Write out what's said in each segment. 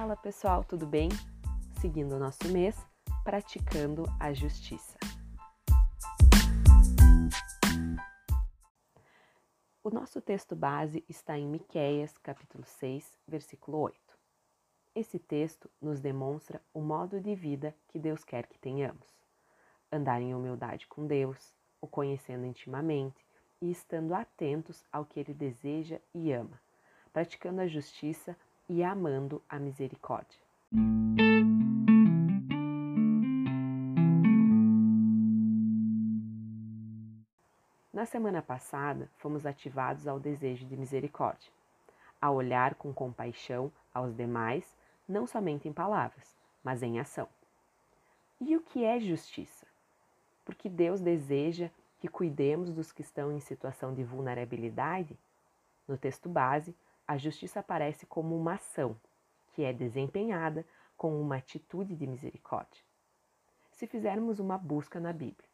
Fala pessoal, tudo bem? Seguindo o nosso mês, praticando a justiça. O nosso texto base está em Miqueias, capítulo 6, versículo 8. Esse texto nos demonstra o modo de vida que Deus quer que tenhamos. Andar em humildade com Deus, o conhecendo intimamente e estando atentos ao que Ele deseja e ama, praticando a justiça e amando a misericórdia. Na semana passada, fomos ativados ao desejo de misericórdia, a olhar com compaixão aos demais, não somente em palavras, mas em ação. E o que é justiça? Porque Deus deseja que cuidemos dos que estão em situação de vulnerabilidade? No texto base, a justiça aparece como uma ação que é desempenhada com uma atitude de misericórdia. Se fizermos uma busca na Bíblia,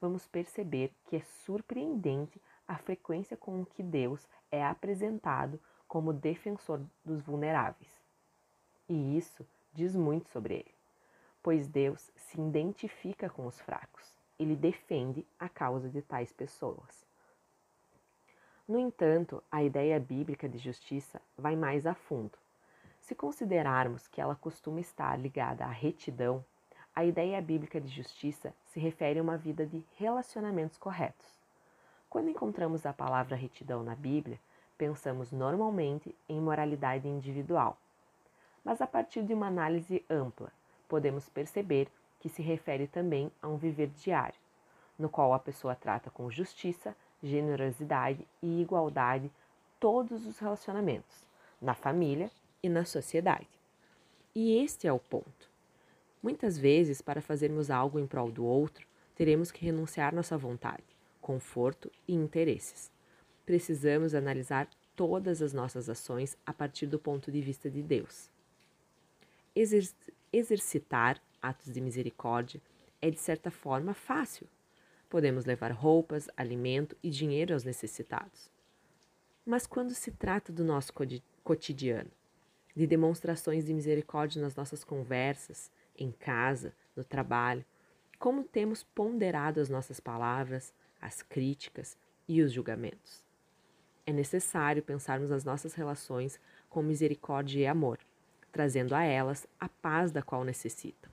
vamos perceber que é surpreendente a frequência com que Deus é apresentado como defensor dos vulneráveis. E isso diz muito sobre ele, pois Deus se identifica com os fracos, ele defende a causa de tais pessoas. No entanto, a ideia bíblica de justiça vai mais a fundo. Se considerarmos que ela costuma estar ligada à retidão, a ideia bíblica de justiça se refere a uma vida de relacionamentos corretos. Quando encontramos a palavra retidão na Bíblia, pensamos normalmente em moralidade individual. Mas a partir de uma análise ampla, podemos perceber que se refere também a um viver diário, no qual a pessoa trata com justiça generosidade e igualdade todos os relacionamentos, na família e na sociedade. E este é o ponto. Muitas vezes, para fazermos algo em prol do outro, teremos que renunciar nossa vontade, conforto e interesses. Precisamos analisar todas as nossas ações a partir do ponto de vista de Deus. Exer exercitar atos de misericórdia é, de certa forma, fácil Podemos levar roupas, alimento e dinheiro aos necessitados. Mas quando se trata do nosso cotidiano, de demonstrações de misericórdia nas nossas conversas, em casa, no trabalho, como temos ponderado as nossas palavras, as críticas e os julgamentos? É necessário pensarmos nas nossas relações com misericórdia e amor, trazendo a elas a paz da qual necessitam.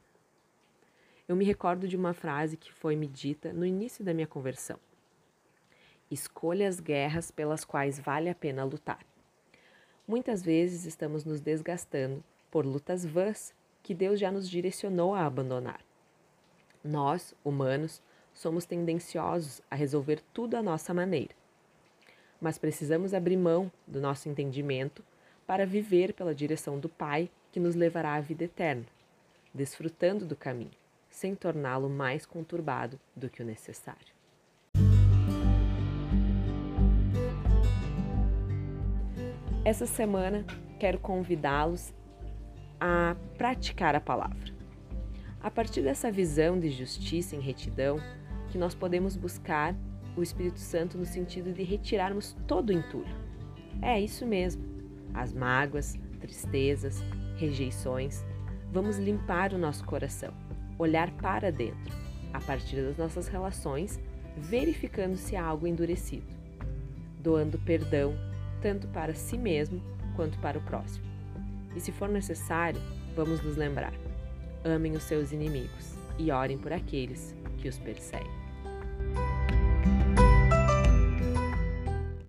Eu me recordo de uma frase que foi me dita no início da minha conversão. Escolha as guerras pelas quais vale a pena lutar. Muitas vezes estamos nos desgastando por lutas vãs que Deus já nos direcionou a abandonar. Nós, humanos, somos tendenciosos a resolver tudo à nossa maneira. Mas precisamos abrir mão do nosso entendimento para viver pela direção do Pai que nos levará à vida eterna, desfrutando do caminho sem torná-lo mais conturbado do que o necessário. Essa semana quero convidá-los a praticar a palavra. A partir dessa visão de justiça em retidão, que nós podemos buscar o Espírito Santo no sentido de retirarmos todo o entulho. É isso mesmo. As mágoas, tristezas, rejeições. Vamos limpar o nosso coração olhar para dentro, a partir das nossas relações, verificando se há algo endurecido, doando perdão tanto para si mesmo quanto para o próximo. E se for necessário, vamos nos lembrar: amem os seus inimigos e orem por aqueles que os perseguem.